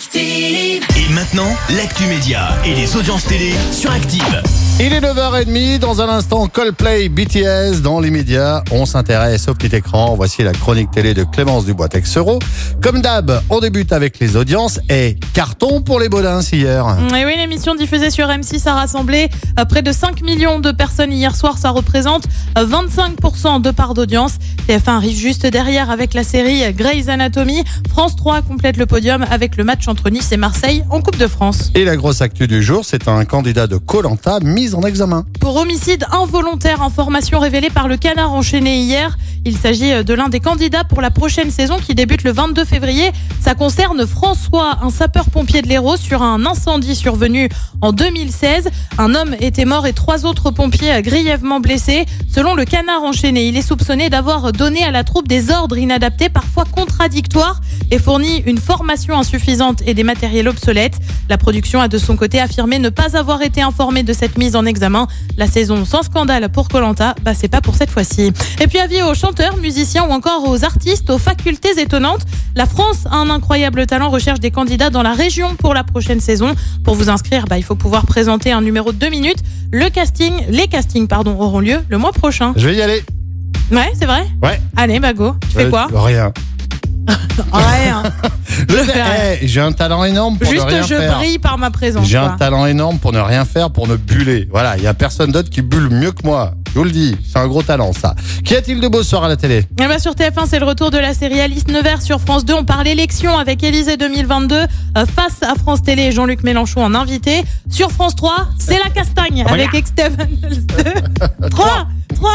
Active. Et maintenant, l'actu média et les audiences télé sur Active. Il est 9h30, dans un instant Coldplay BTS. Dans l'immédiat, on s'intéresse au petit écran. Voici la chronique télé de Clémence Dubois-Texero. Comme d'hab, on débute avec les audiences et carton pour les Baudins hier. Et oui, l'émission diffusée sur M6 a rassemblé euh, près de 5 millions de personnes hier soir. Ça représente euh, 25% de part d'audience. TF1 arrive juste derrière avec la série Grey's Anatomy. France 3 complète le podium avec le match entre Nice et Marseille en Coupe de France. Et la grosse actu du jour, c'est un candidat de Colanta mis en examen. Pour homicide involontaire, information révélée par le canard enchaîné hier. Il s'agit euh, de l'un des candidats pour la prochaine saison qui débute le 22 février. Ça concerne François, un sapeur-pompier de l'Hérault, sur un incendie survenu en 2016. Un homme était mort et trois autres pompiers euh, grièvement blessés. Selon le canard enchaîné, il est soupçonné d'avoir donné à la troupe des ordres inadaptés, parfois contradictoires, et fourni une formation insuffisante et des matériels obsolètes. La production a de son côté affirmé ne pas avoir été informée de cette mise en examen. La saison sans scandale pour Colanta, bah c'est pas pour cette fois-ci. Et puis avis aux chanteurs, musiciens ou encore aux artistes, aux facultés étonnantes. La France a un incroyable talent, recherche des candidats dans la région pour la prochaine saison. Pour vous inscrire, bah, il faut pouvoir présenter un numéro de deux minutes. Le casting, les castings pardon, auront lieu le mois prochain. Je vais y aller. Ouais, c'est vrai? Ouais. Allez, bah go. Tu fais Euh, quoi? Rien. Je fais- rien. Eh, J'ai un talent énorme pour Juste ne rien je faire. brille par ma présence. J'ai un quoi. talent énorme pour ne rien faire, pour ne buller. Voilà, il y a personne d'autre qui bulle mieux que moi. Je vous le dis, c'est un gros talent ça. Qu'y a-t-il de beau ce soir à la télé? Eh ben, sur TF1, c'est le retour de la série Alice Nevers. Sur France 2, on parle élection avec Élysée 2022 euh, face à France Télé et Jean-Luc Mélenchon en invité. Sur France 3, c'est la castagne avec Expendables 2. 3 3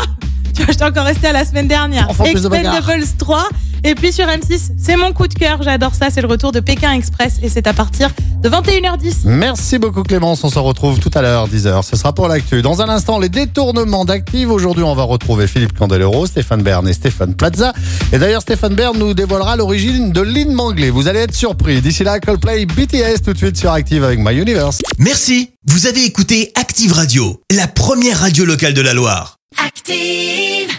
Tu vois, j'étais encore resté à la semaine dernière. Expendables 3. Et puis sur M6, c'est mon coup de cœur. J'adore ça. C'est le retour de Pékin Express et c'est à partir de 21h10. Merci beaucoup Clémence, on se retrouve tout à l'heure, 10h. Ce sera pour l'actu. Dans un instant, les détournements d'actifs. Aujourd'hui, on va retrouver Philippe Candelero, Stéphane Bern et Stéphane Plaza. Et d'ailleurs, Stéphane Bern nous dévoilera l'origine de Lynn Mangley. Vous allez être surpris. D'ici là, Coldplay BTS tout de suite sur Active avec My Universe. Merci, vous avez écouté Active Radio, la première radio locale de la Loire. Active.